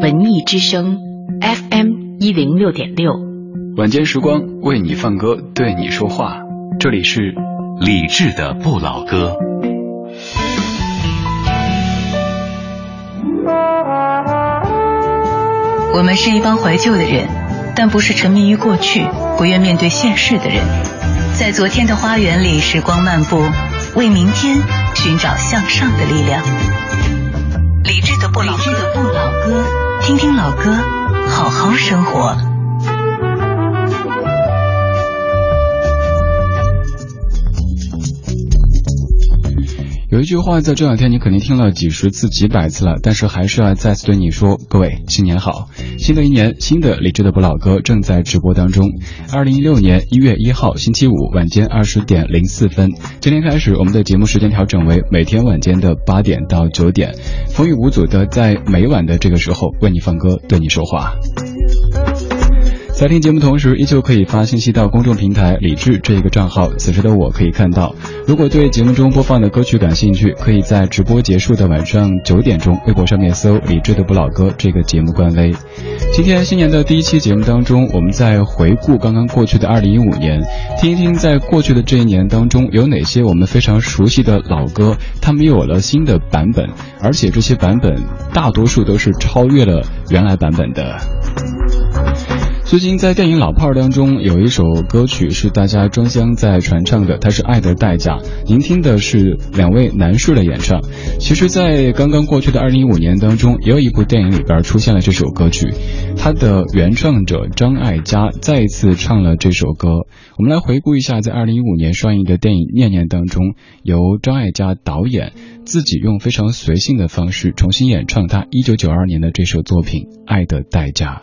文艺之声 FM 一零六点六，晚间时光为你放歌，对你说话。这里是理智的不老歌。我们是一帮怀旧的人，但不是沉迷于过去、不愿面对现实的人。在昨天的花园里，时光漫步，为明天寻找向上的力量。理智的不老歌，听听老歌，好好生活。有一句话，在这两天你肯定听了几十次、几百次了，但是还是要再次对你说：各位，新年好！新的一年，新的理智的不老歌正在直播当中。二零一六年一月一号星期五晚间二十点零四分，今天开始，我们的节目时间调整为每天晚间的八点到九点，风雨无阻的在每晚的这个时候为你放歌，对你说话。在听节目同时，依旧可以发信息到公众平台“李智”这一个账号。此时的我可以看到，如果对节目中播放的歌曲感兴趣，可以在直播结束的晚上九点钟，微博上面搜“李智的不老歌”这个节目官微。今天新年的第一期节目当中，我们在回顾刚刚过去的二零一五年，听一听在过去的这一年当中有哪些我们非常熟悉的老歌，他们又有了新的版本，而且这些版本大多数都是超越了原来版本的。最近在电影《老炮儿》当中，有一首歌曲是大家争相在传唱的，它是《爱的代价》。您听的是两位男士的演唱。其实，在刚刚过去的二零一五年当中，也有一部电影里边出现了这首歌曲，它的原创者张艾嘉再一次唱了这首歌。我们来回顾一下，在二零一五年上映的电影《念念》当中，由张艾嘉导演自己用非常随性的方式重新演唱他一九九二年的这首作品《爱的代价》。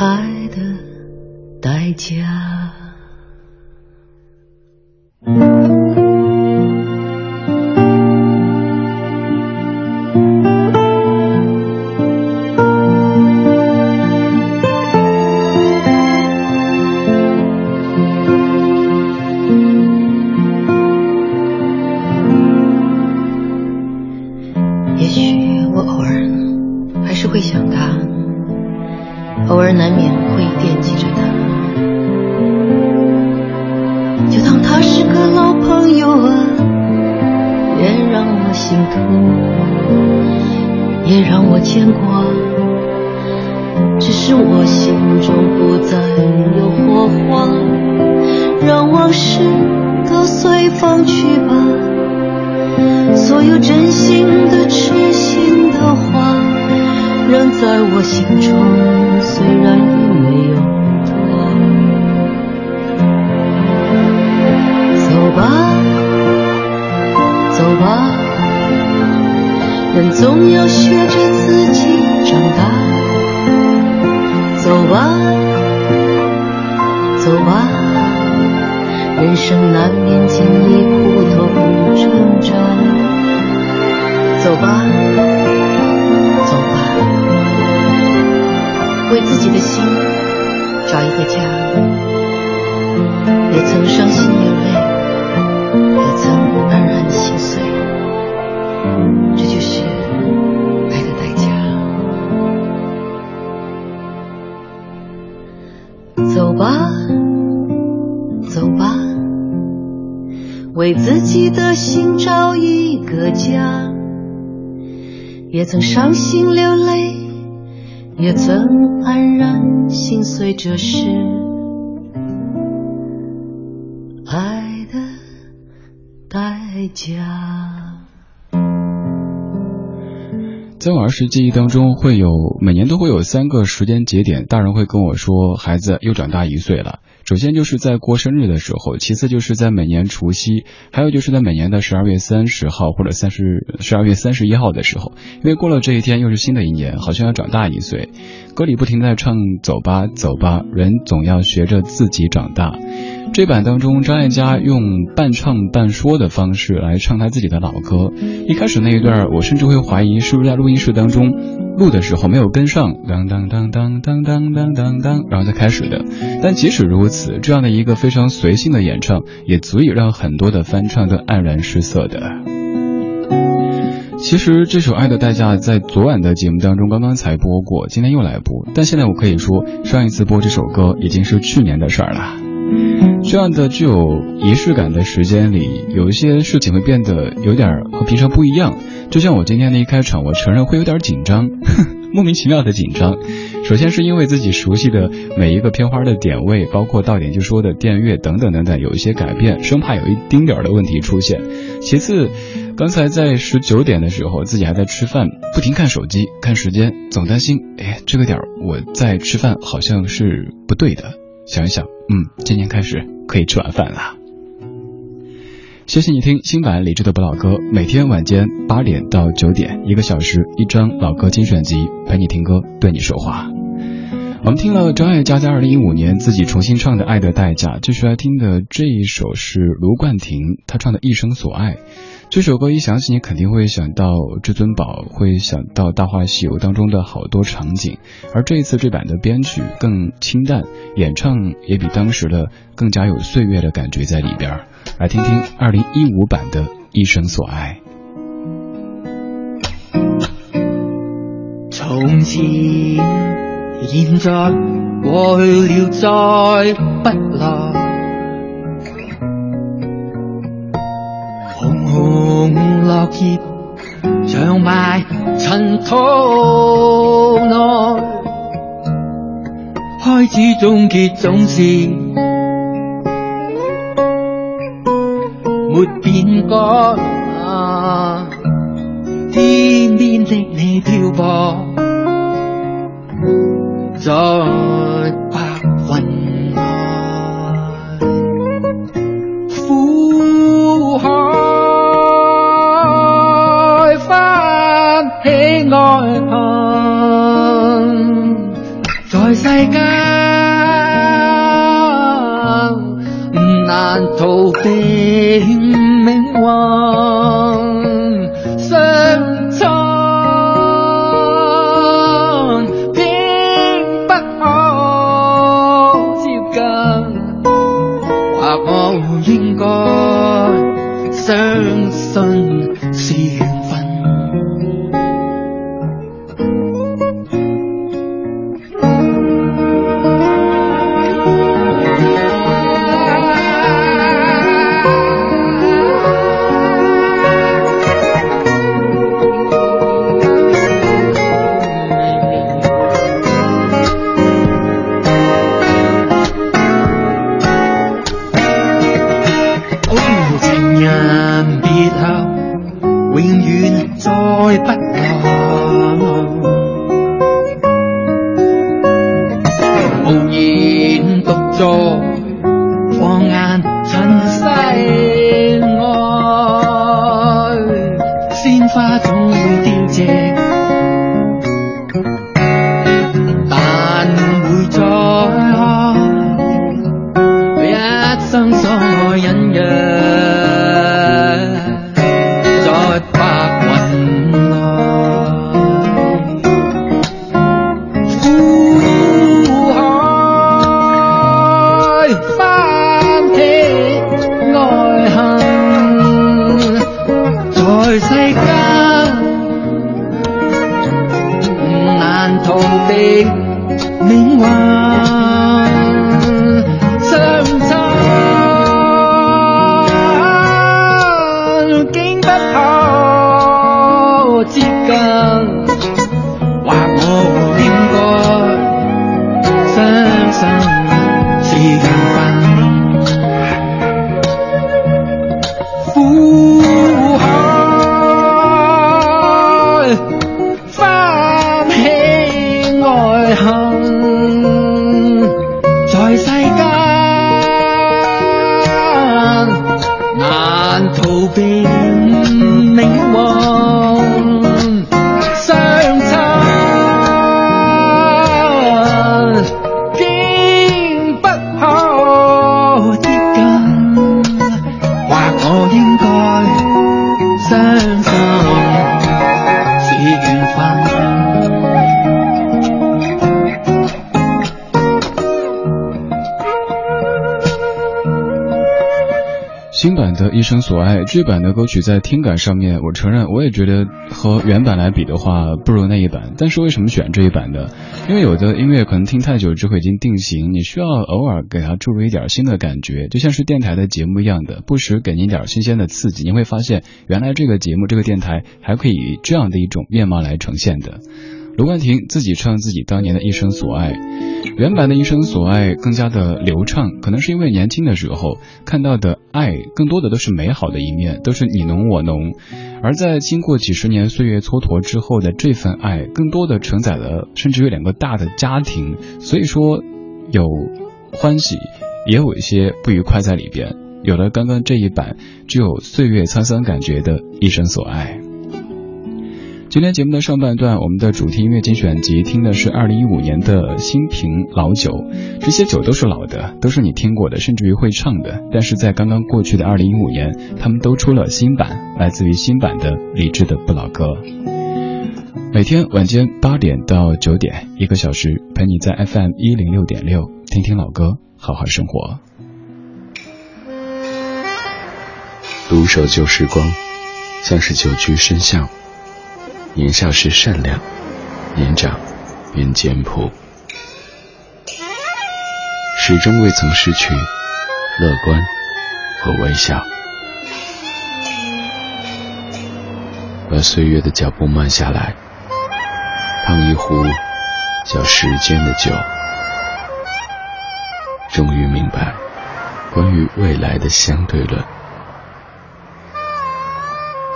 爱的代价。年前，你苦头不成长。走吧，走吧，为自己的心找一个家。也曾伤心流泪。寻找一个家，也曾伤心流泪。也曾黯然心碎，这是爱的代价。在我儿时记忆当中，会有每年都会有三个时间节点，大人会跟我说，孩子又长大一岁了。首先就是在过生日的时候，其次就是在每年除夕，还有就是在每年的十二月三十号或者三十十二月三十一号的时候，因为过了这一天又是新的一年，好像要长大一岁。歌里不停在唱“走吧，走吧，人总要学着自己长大”。这版当中，张艾嘉用半唱半说的方式来唱他自己的老歌。一开始那一段，我甚至会怀疑是不是在录音室当中录的时候没有跟上，当当当当当当当当当，然后再开始的。但即使如此，这样的一个非常随性的演唱，也足以让很多的翻唱都黯然失色的。其实这首《爱的代价》在昨晚的节目当中刚刚才播过，今天又来播。但现在我可以说，上一次播这首歌已经是去年的事儿了。这样的具有仪式感的时间里，有一些事情会变得有点和平常不一样。就像我今天的一开场，我承认会有点紧张，莫名其妙的紧张。首先是因为自己熟悉的每一个片花的点位，包括到点就说的电乐等等等等，有一些改变，生怕有一丁点儿的问题出现。其次，刚才在十九点的时候，自己还在吃饭，不停看手机看时间，总担心，哎，这个点我在吃饭好像是不对的。想一想，嗯，今年开始可以吃晚饭了。谢谢你听新版李志的不老歌，每天晚间八点到九点，一个小时一张老歌精选集，陪你听歌，对你说话。我们听了张艾嘉在二零一五年自己重新唱的《爱的代价》，继续来听的这一首是卢冠廷他唱的《一生所爱》。这首歌一想起，你肯定会想到至尊宝，会想到《大话西游》当中的好多场景。而这一次这版的编曲更清淡，演唱也比当时的更加有岁月的感觉在里边。来听听二零一五版的《一生所爱》。从前、现在过去了再不来。红红落叶长埋尘土内，开始终结总是。没变改、天边的你漂泊。在白云外苦海翻起爱恨在世间难逃避花总会凋谢新版的一生所爱这版的歌曲在听感上面，我承认我也觉得和原版来比的话不如那一版。但是为什么选这一版呢？因为有的音乐可能听太久之后已经定型，你需要偶尔给它注入一点新的感觉，就像是电台的节目一样的，不时给您点新鲜的刺激，你会发现原来这个节目这个电台还可以这样的一种面貌来呈现的。卢冠廷自己唱自己当年的一生所爱，原版的一生所爱更加的流畅，可能是因为年轻的时候看到的爱更多的都是美好的一面，都是你侬我侬，而在经过几十年岁月蹉跎之后的这份爱，更多的承载了甚至有两个大的家庭，所以说有欢喜，也有一些不愉快在里边，有了刚刚这一版只有岁月沧桑感觉的一生所爱。今天节目的上半段，我们的主题音乐精选集听的是二零一五年的新瓶老酒，这些酒都是老的，都是你听过的，甚至于会唱的。但是在刚刚过去的二零一五年，他们都出了新版，来自于新版的李志的不老歌。每天晚间八点到九点，一个小时陪你在 FM 一零六点六听听老歌，好好生活。独守旧时光，像是久居深巷。年少时善良，年长便简朴，始终未曾失去乐观和微笑。把岁月的脚步慢下来，烫一壶叫时间的酒，终于明白关于未来的相对论。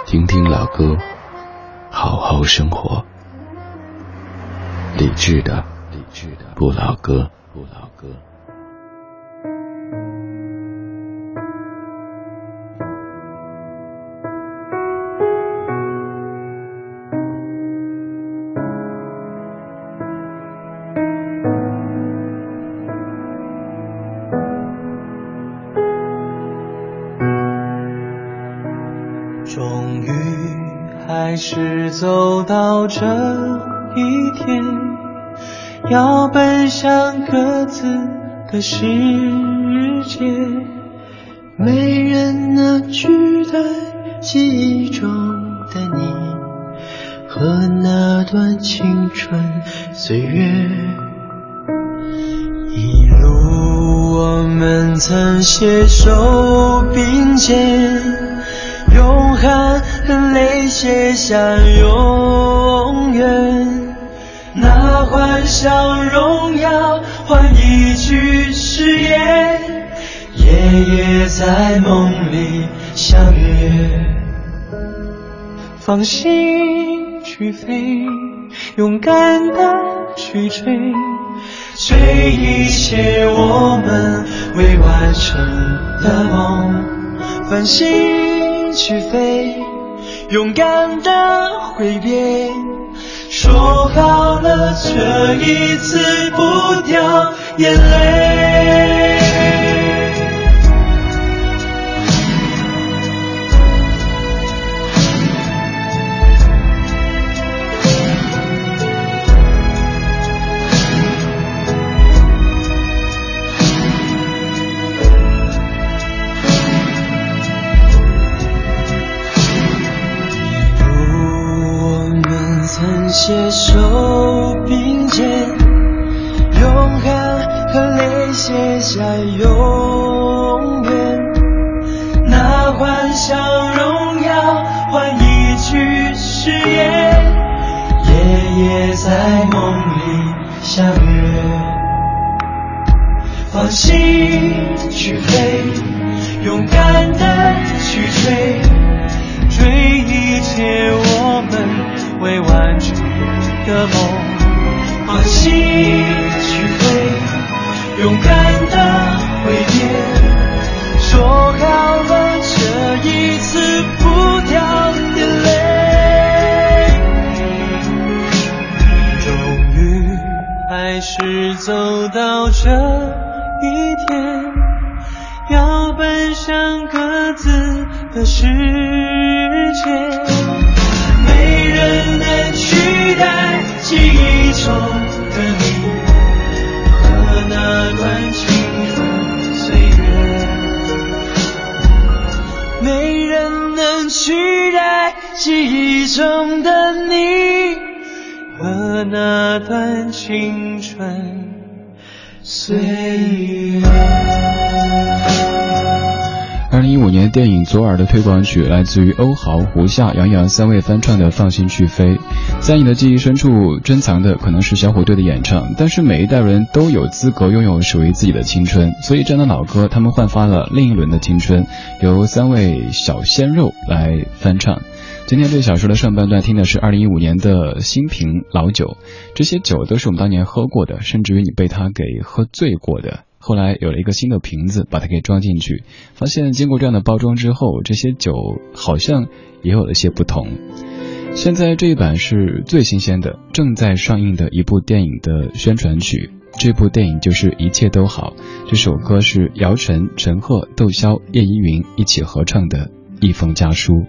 听听老歌。好好生活，理智的，理智的。不老歌，走到这一天，要奔向各自的世界，没人能取代记忆中的你和那段青春岁月。一路我们曾携手并肩。写下永远，那幻想荣耀换一句誓言，夜夜在梦里相约。放心去飞，勇敢的去追，追一切我们未完成的梦。放心。去飞，勇敢的挥别，说好了这一次不掉眼泪。奔向各自的世界，没人能取代记忆中。的你和那段青春岁月，没人能取代记忆中的你和那段青春岁月。电影《左耳》的推广曲来自于欧豪、胡夏、杨洋三位翻唱的《放心去飞》。在你的记忆深处珍藏的可能是小虎队的演唱，但是每一代人都有资格拥有属于自己的青春。所以这样的老歌，他们焕发了另一轮的青春，由三位小鲜肉来翻唱。今天这小说的上半段听的是二零一五年的新瓶老酒，这些酒都是我们当年喝过的，甚至于你被他给喝醉过的。后来有了一个新的瓶子，把它给装进去，发现经过这样的包装之后，这些酒好像也有了些不同。现在这一版是最新鲜的，正在上映的一部电影的宣传曲。这部电影就是《一切都好》，这首歌是姚晨、陈赫、窦骁、叶依云一起合唱的一封家书。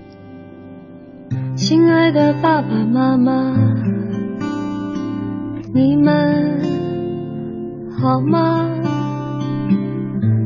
亲爱的爸爸妈妈，你们好吗？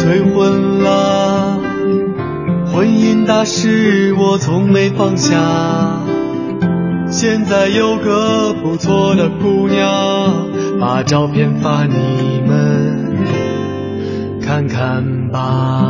催婚了，婚姻大事我从没放下。现在有个不错的姑娘，把照片发你们。看看吧。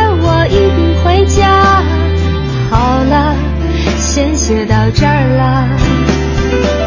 一定。回家好了，先写到这儿了。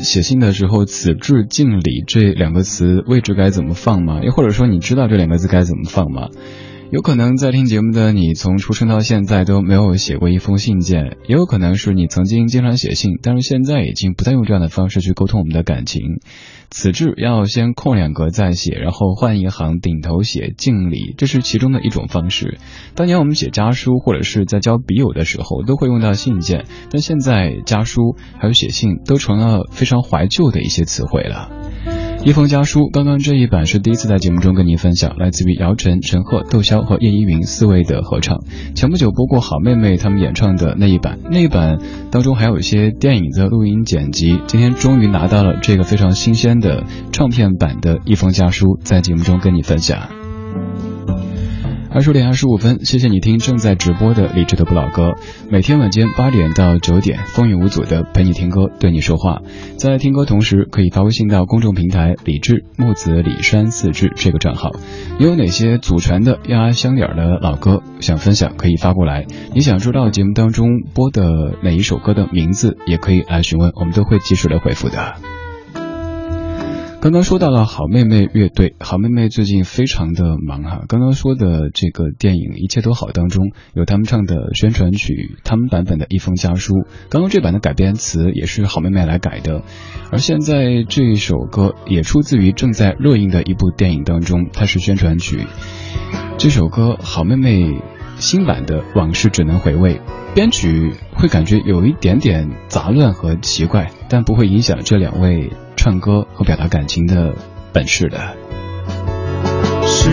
写信的时候“此致敬礼”这两个词位置该怎么放吗？又或者说你知道这两个字该怎么放吗？有可能在听节目的你，从出生到现在都没有写过一封信件，也有可能是你曾经经常写信，但是现在已经不再用这样的方式去沟通我们的感情。此致要先空两格再写，然后换一行顶头写敬礼，这是其中的一种方式。当年我们写家书或者是在交笔友的时候，都会用到信件，但现在家书还有写信都成了非常怀旧的一些词汇了。一封家书，刚刚这一版是第一次在节目中跟您分享，来自于姚晨、陈赫、窦骁和叶依云四位的合唱。前不久播过好妹妹他们演唱的那一版，那一版当中还有一些电影的录音剪辑。今天终于拿到了这个非常新鲜的唱片版的一封家书，在节目中跟你分享。二十点二十五分，谢谢你听正在直播的理智的不老歌。每天晚间八点到九点，风雨无阻的陪你听歌，对你说话。在听歌同时，可以发微信到公众平台“理智木子李山四志”这个账号。你有哪些祖传的压箱底儿的老歌想分享，可以发过来。你想知道节目当中播的哪一首歌的名字，也可以来询问，我们都会及时的回复的。刚刚说到了好妹妹乐队，好妹妹最近非常的忙哈。刚刚说的这个电影《一切都好》当中有他们唱的宣传曲，他们版本的一封家书。刚刚这版的改编词也是好妹妹来改的，而现在这一首歌也出自于正在热映的一部电影当中，它是宣传曲。这首歌好妹妹新版的《往事只能回味》，编曲会感觉有一点点杂乱和奇怪，但不会影响这两位。唱歌和表达感情的本事的。时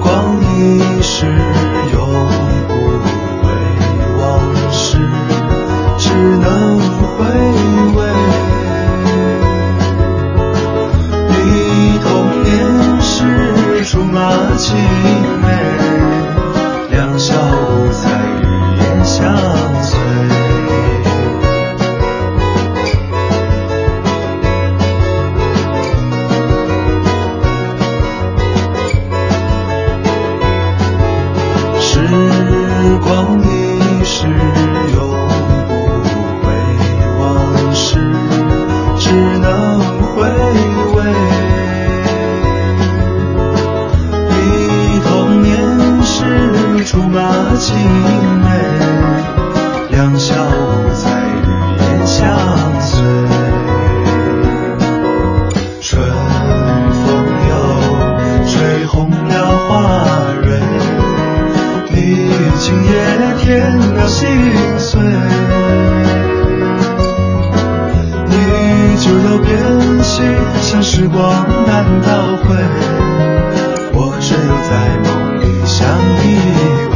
光一逝永不回，往事只能回味。你童年时竹马青梅，两小无猜日夜相随。情美两小无猜日夜相随春风又吹红了花蕊你已经也添了心碎你就要变心像时光难倒回。我只有在梦里相依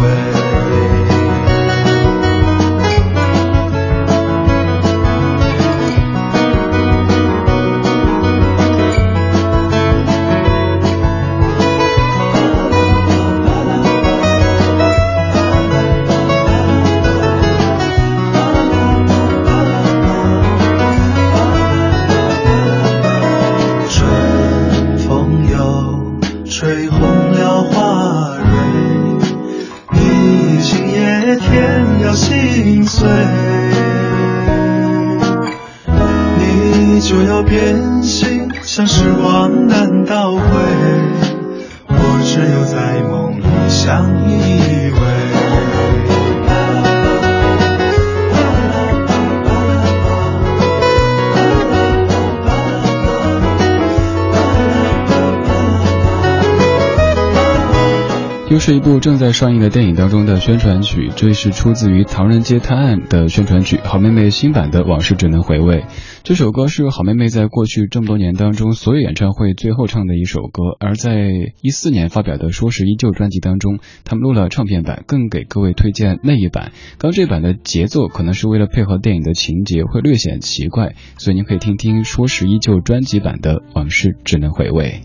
是一部正在上映的电影当中的宣传曲，这是出自于《唐人街探案》的宣传曲。好妹妹新版的《往事只能回味》这首歌是好妹妹在过去这么多年当中所有演唱会最后唱的一首歌，而在一四年发表的《说是依旧》专辑当中，他们录了唱片版，更给各位推荐那一版。刚这版的节奏可能是为了配合电影的情节，会略显奇怪，所以您可以听听《说是依旧》专辑版的《往事只能回味》。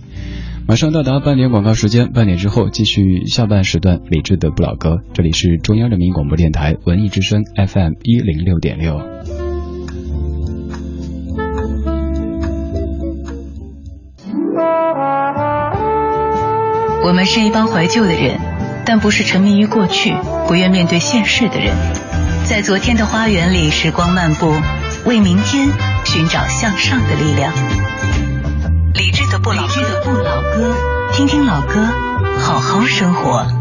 马上到达半点广告时间，半点之后继续下半时段理智的不老歌。这里是中央人民广播电台文艺之声 FM 一零六点六。我们是一帮怀旧的人，但不是沉迷于过去、不愿面对现实的人。在昨天的花园里，时光漫步，为明天寻找向上的力量。的不老歌，听听老歌，好好生活。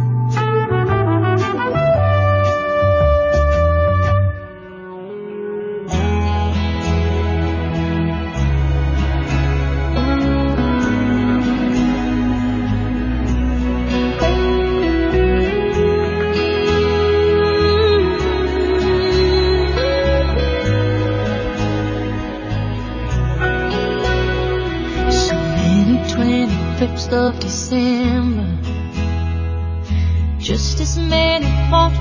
December. Just as many Fourth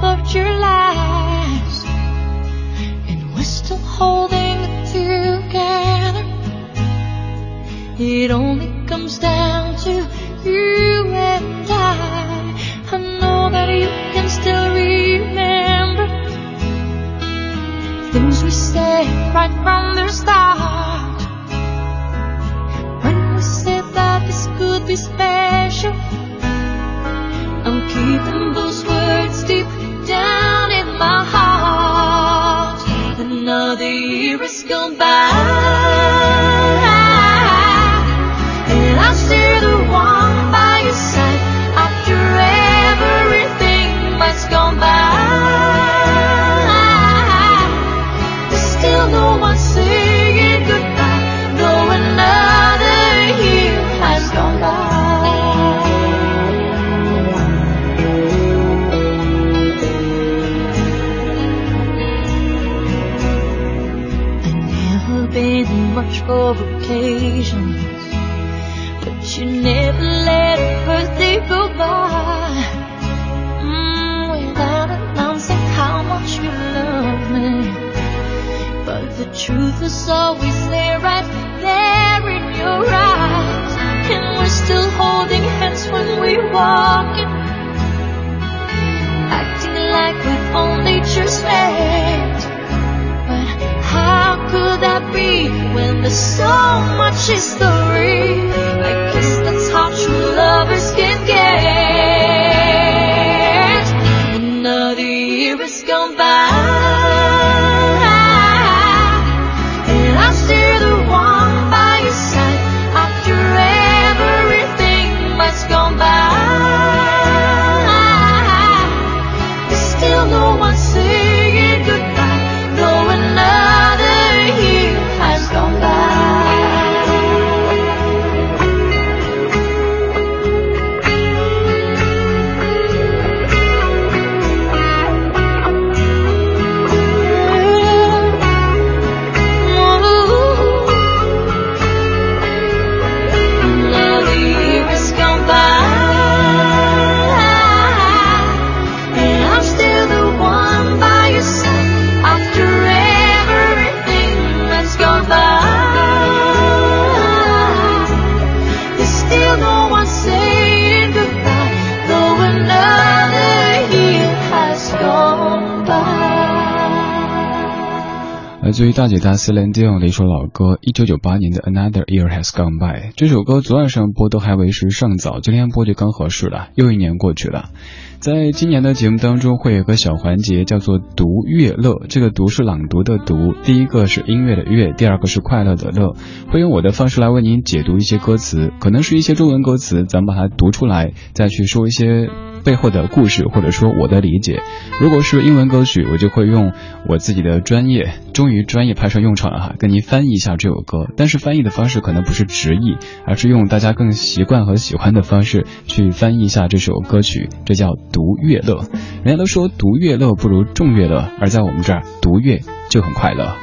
大姐大 Celine Dion 的一首老歌，一九九八年的 Another Year Has Gone By。这首歌昨晚上播都还为时尚早，今天播就刚合适了。又一年过去了，在今年的节目当中会有个小环节叫做读乐乐，这个读是朗读的读，第一个是音乐的乐，第二个是快乐的乐。会用我的方式来为您解读一些歌词，可能是一些中文歌词，咱们把它读出来，再去说一些。背后的故事，或者说我的理解。如果是英文歌曲，我就会用我自己的专业，终于专业派上用场了哈，跟您翻译一下这首歌。但是翻译的方式可能不是直译，而是用大家更习惯和喜欢的方式去翻译一下这首歌曲，这叫读乐乐。人家都说读乐乐不如众乐乐，而在我们这儿读乐就很快乐。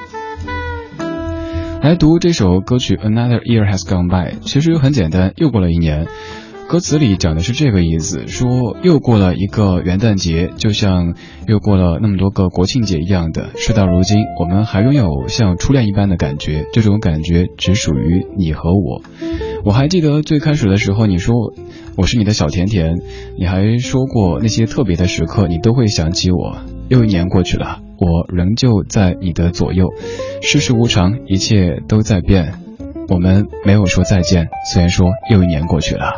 来读这首歌曲《Another Year Has Gone By》，其实很简单，又过了一年。歌词里讲的是这个意思，说又过了一个元旦节，就像又过了那么多个国庆节一样的。事到如今，我们还拥有像初恋一般的感觉，这种感觉只属于你和我。我还记得最开始的时候，你说我是你的小甜甜，你还说过那些特别的时刻，你都会想起我。又一年过去了，我仍旧在你的左右。世事无常，一切都在变。我们没有说再见，虽然说又一年过去了。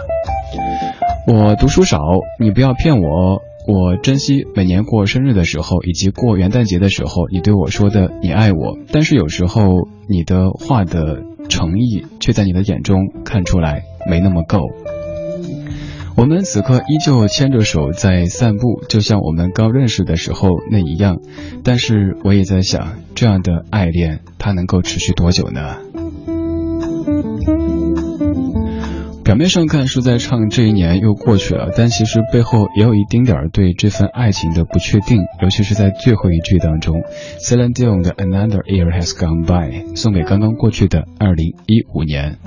我读书少，你不要骗我。我珍惜每年过生日的时候，以及过元旦节的时候，你对我说的你爱我。但是有时候你的话的诚意，却在你的眼中看出来没那么够。我们此刻依旧牵着手在散步，就像我们刚认识的时候那一样。但是我也在想，这样的爱恋，它能够持续多久呢？表面上看是在唱这一年又过去了，但其实背后也有一丁点儿对这份爱情的不确定，尤其是在最后一句当中，Celine Dion 的 Another Year Has Gone By，送给刚刚过去的二零一五年。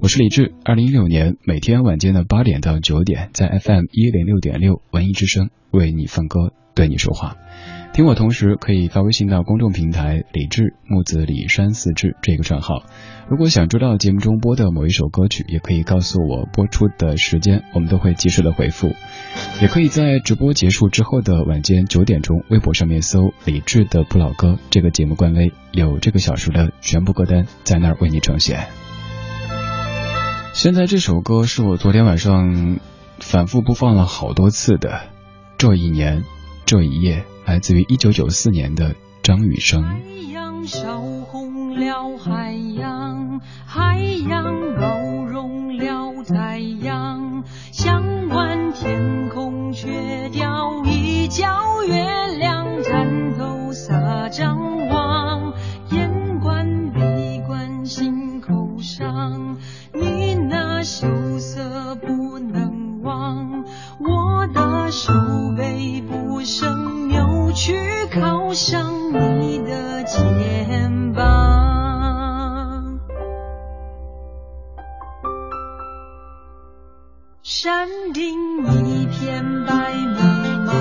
我是李志，二零一六年每天晚间的八点到九点，在 FM 一零六点六文艺之声为你放歌，对你说话。听我同时可以发微信到公众平台李志木子李山四志这个账号。如果想知道节目中播的某一首歌曲，也可以告诉我播出的时间，我们都会及时的回复。也可以在直播结束之后的晚间九点钟，微博上面搜李志的不老歌这个节目官微，有这个小时的全部歌单在那儿为你呈现。现在这首歌是我昨天晚上反复播放了好多次的，这一年，这一夜，来自于一九九四年的张雨生。海洋烧红了海洋，海洋包容了太阳，想观天空却掉一角月亮，滩头撒张望，眼观鼻观心口上。你那羞涩不能忘，我的手背不胜去，靠上你的肩膀。山顶一片白茫茫，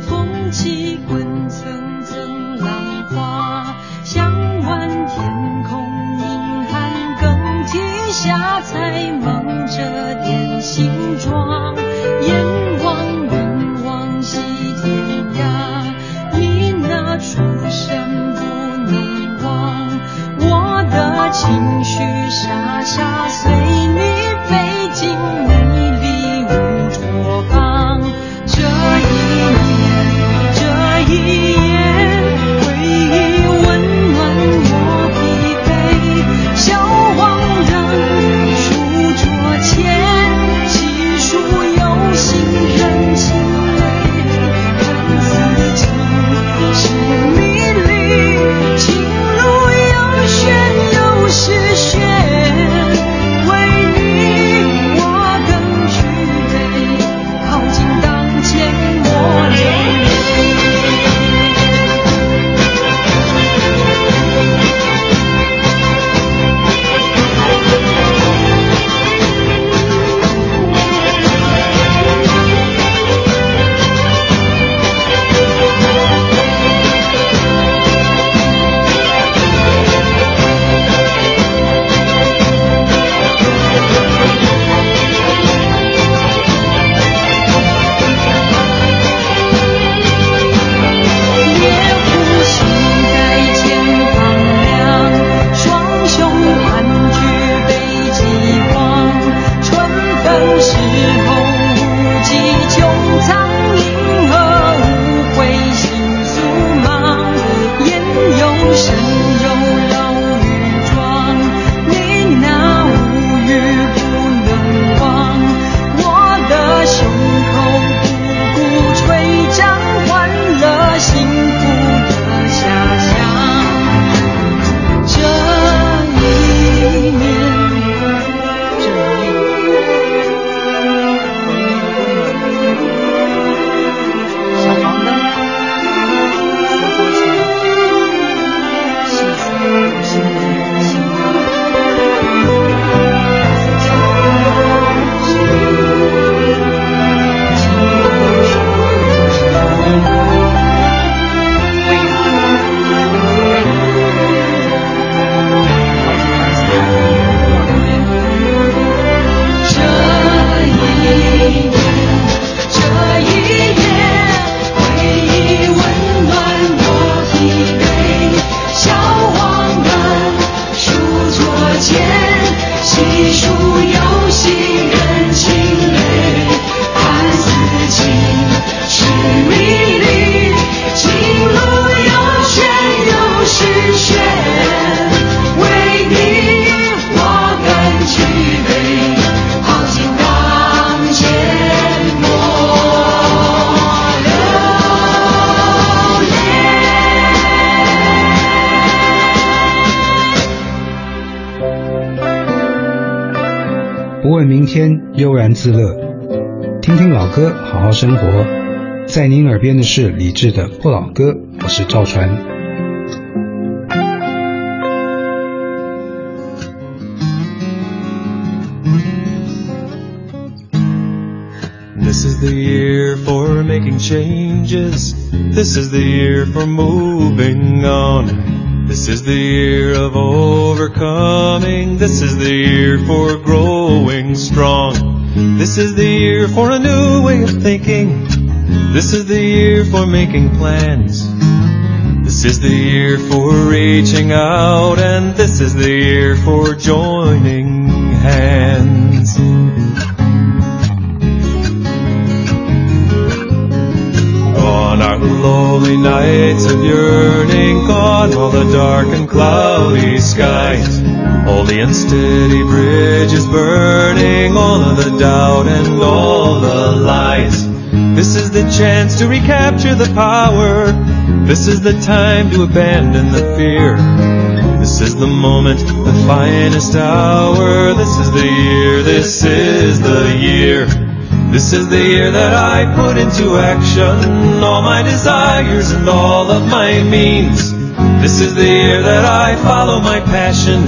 风起滚层层浪花，向晚天空银汉更替。下才蒙着点形状，眼情绪傻傻随你飞进自乐。听听老歌，好好生活。在您耳边的是李志的《不老歌》，我是赵传。This is the year for making changes. This is the year for moving on. This is the year of overcoming. This is the year for growing strong. This is the year for a new way of thinking. This is the year for making plans. This is the year for reaching out, and this is the year for joining hands. On our lonely nights of yearning, gone all the dark and cloudy skies. Holy and steady bridges burning, all of the doubt and all the lies. This is the chance to recapture the power. This is the time to abandon the fear. This is the moment, the finest hour. This is the year, this is the year. This is the year that I put into action all my desires and all of my means. This is the year that I follow my passion.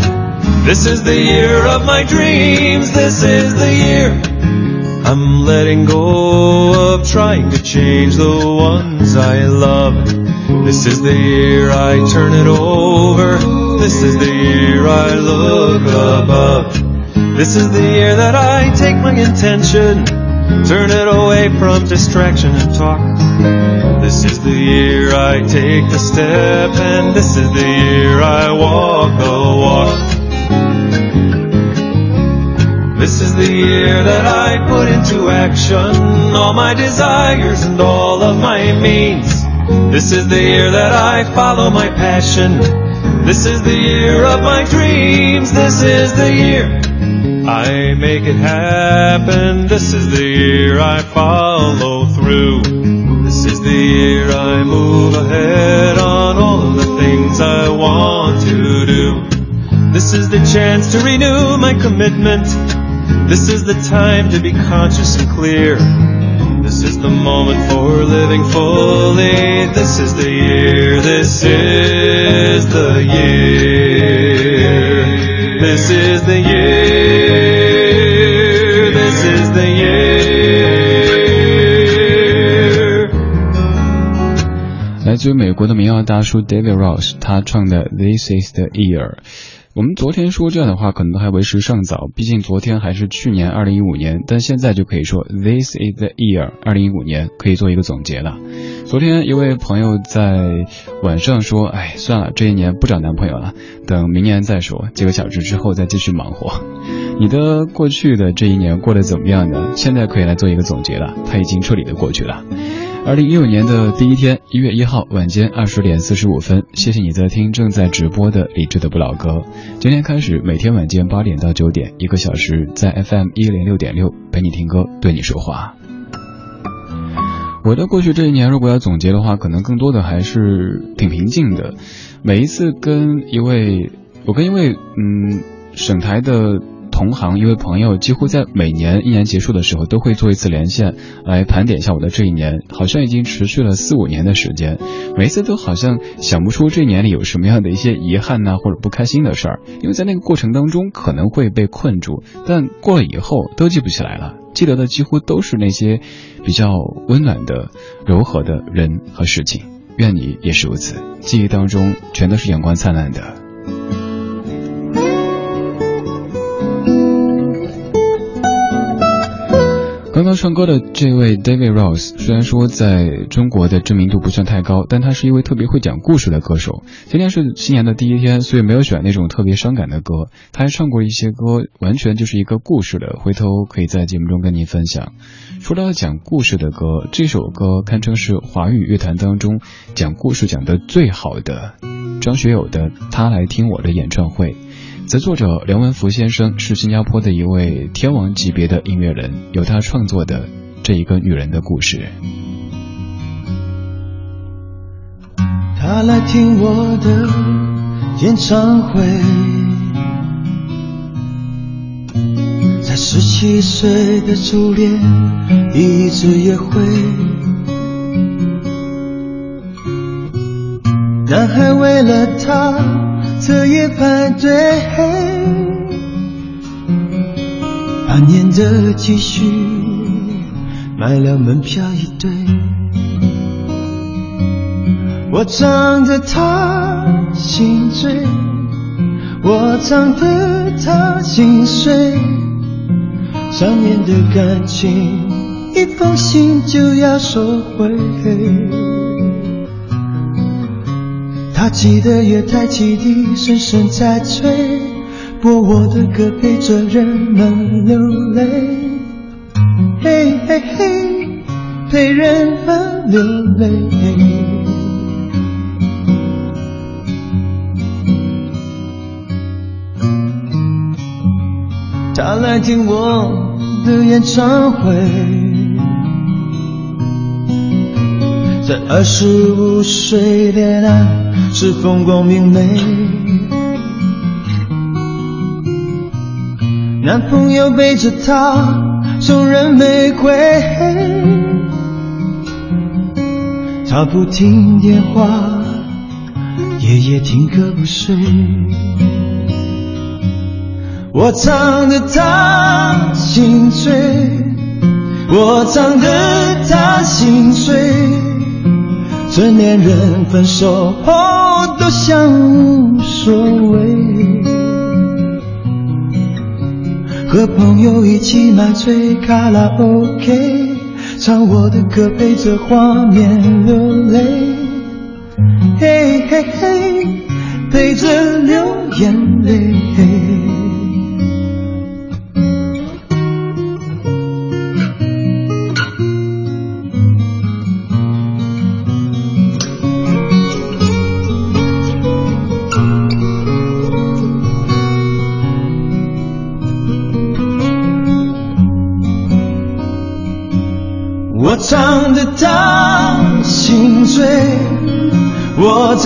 This is the year of my dreams. This is the year I'm letting go of trying to change the ones I love. This is the year I turn it over. This is the year I look above. This is the year that I take my intention, turn it away from distraction and talk. This is the year I take the step, and this is the year I walk the walk. This is the year that I put into action all my desires and all of my means. This is the year that I follow my passion. This is the year of my dreams. This is the year I make it happen. This is the year I follow through. This is the year I move ahead on all of the things I want to do. This is the chance to renew my commitment. This is the time to be conscious and clear. This is the moment for living fully. This is the year. This is the year. This is the year. This is the year. 来自于美国的民谣大叔 David Ross，他唱的《This Is the Year》。我们昨天说这样的话，可能还为时尚早，毕竟昨天还是去年二零一五年，但现在就可以说 This is the year，二零一五年可以做一个总结了。昨天一位朋友在晚上说：“哎，算了，这一年不找男朋友了，等明年再说，几个小时之后再继续忙活。”你的过去的这一年过得怎么样呢？现在可以来做一个总结了，他已经彻底的过去了。二零一五年的第一天，一月一号晚间二十点四十五分，谢谢你在听正在直播的理智的不老歌。今天开始，每天晚间八点到九点，一个小时，在 FM 一零六点六陪你听歌，对你说话。我的过去这一年，如果要总结的话，可能更多的还是挺平静的。每一次跟一位，我跟一位嗯省台的。同行一位朋友，几乎在每年一年结束的时候都会做一次连线，来盘点一下我的这一年，好像已经持续了四五年的时间。每次都好像想不出这一年里有什么样的一些遗憾呐，或者不开心的事儿，因为在那个过程当中可能会被困住，但过了以后都记不起来了，记得的几乎都是那些比较温暖的、柔和的人和事情。愿你也是如此，记忆当中全都是阳光灿烂的。刚刚唱歌的这位 David Rose，虽然说在中国的知名度不算太高，但他是一位特别会讲故事的歌手。今天是新年的第一天，所以没有选那种特别伤感的歌。他还唱过一些歌，完全就是一个故事的，回头可以在节目中跟您分享。说到讲故事的歌，这首歌堪称是华语乐坛当中讲故事讲得最好的，张学友的《他来听我的演唱会》。词作者梁文福先生是新加坡的一位天王级别的音乐人，有他创作的这一个女人的故事。他来听我的演唱会，在十七岁的初恋，一直约会。男孩为了她彻夜排队，半年的积蓄买了门票一对。我唱得她心醉，我唱得她心碎。三年的感情，一封信就要收回。他记得月台汽笛声声在催，播我的歌陪着人们流泪。嘿嘿嘿，陪人们流泪。他来听我的演唱会，在二十五岁恋爱是风光明媚，男朋友背着她送人玫瑰，她不听电话，夜夜听歌不睡。我唱得他心醉，我唱得他心碎。成年人分手后我都想无所谓，和朋友一起买醉卡拉 OK，唱我的歌陪着画面流泪，嘿嘿嘿，陪着流眼泪。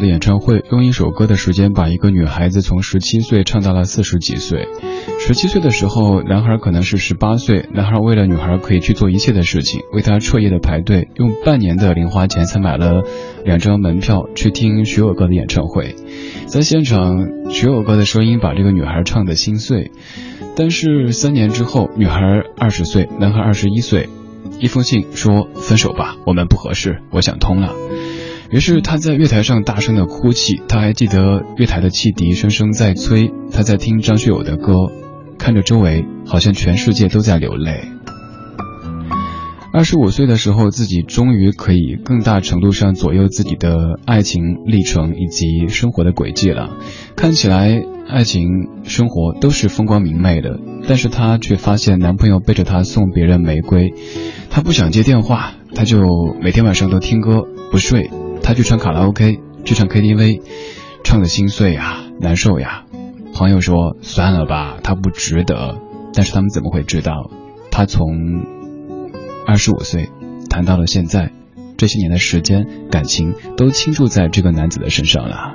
的演唱会，用一首歌的时间把一个女孩子从十七岁唱到了四十几岁。十七岁的时候，男孩可能是十八岁。男孩为了女孩可以去做一切的事情，为她彻夜的排队，用半年的零花钱才买了两张门票去听徐友歌的演唱会。在现场，徐友歌的声音把这个女孩唱得心碎。但是三年之后，女孩二十岁，男孩二十一岁，一封信说分手吧，我们不合适，我想通了。于是他在月台上大声的哭泣，他还记得月台的汽笛声声在催，他在听张学友的歌，看着周围，好像全世界都在流泪。二十五岁的时候，自己终于可以更大程度上左右自己的爱情历程以及生活的轨迹了。看起来爱情生活都是风光明媚的，但是她却发现男朋友背着她送别人玫瑰，她不想接电话，她就每天晚上都听歌不睡，他去唱卡拉 OK，去唱 KTV，唱的心碎呀，难受呀。朋友说算了吧，他不值得，但是他们怎么会知道，他从。二十五岁，谈到了现在，这些年的时间、感情都倾注在这个男子的身上了。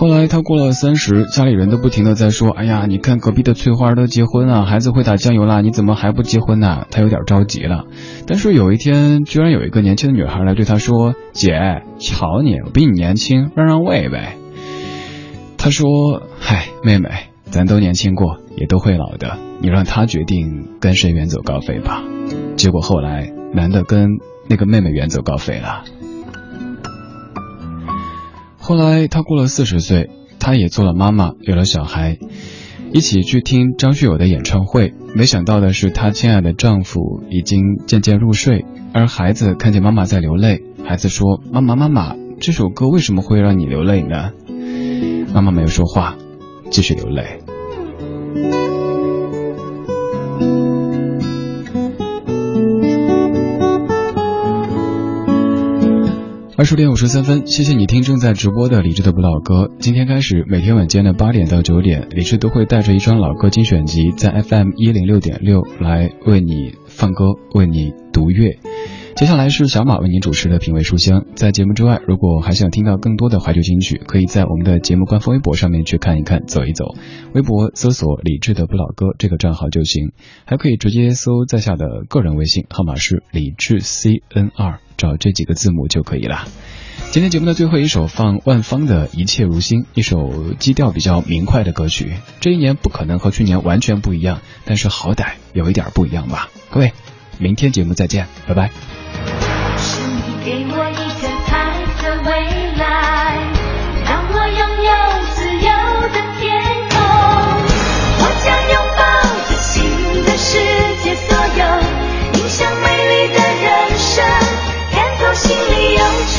后来他过了三十，家里人都不停的在说：“哎呀，你看隔壁的翠花都结婚了，孩子会打酱油了，你怎么还不结婚呢？”他有点着急了。但是有一天，居然有一个年轻的女孩来对他说：“姐，瞧你，我比你年轻，让让位呗。”他说：“嗨，妹妹，咱都年轻过，也都会老的。”你让他决定跟谁远走高飞吧。结果后来，男的跟那个妹妹远走高飞了。后来她过了四十岁，她也做了妈妈，有了小孩，一起去听张学友的演唱会。没想到的是，她亲爱的丈夫已经渐渐入睡，而孩子看见妈妈在流泪，孩子说：“妈妈，妈妈，这首歌为什么会让你流泪呢？”妈妈没有说话，继续流泪。二十点五十三分，谢谢你听正在直播的李智的不老歌。今天开始，每天晚间的八点到九点，李智都会带着一张老歌精选集，在 FM 一零六点六来为你放歌，为你读乐。接下来是小马为您主持的品味书香。在节目之外，如果还想听到更多的怀旧金曲，可以在我们的节目官方微博上面去看一看、走一走。微博搜索“李志的不老歌”这个账号就行，还可以直接搜在下的个人微信号码是李志 C N 二，找这几个字母就可以了。今天节目的最后一首放万芳的《一切如新》，一首基调比较明快的歌曲。这一年不可能和去年完全不一样，但是好歹有一点不一样吧。各位，明天节目再见，拜拜。是你给我一个彩色未来，让我拥有自由的天空。我将拥抱着新的世界，所有迎向美丽的人生，赶走心里忧愁。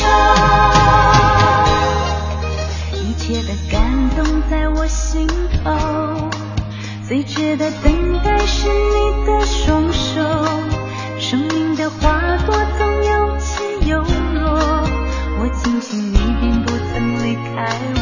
一切的感动在我心头，最值得等待是你的双手。生命的花朵总有起有落，我庆幸你并不曾离开我。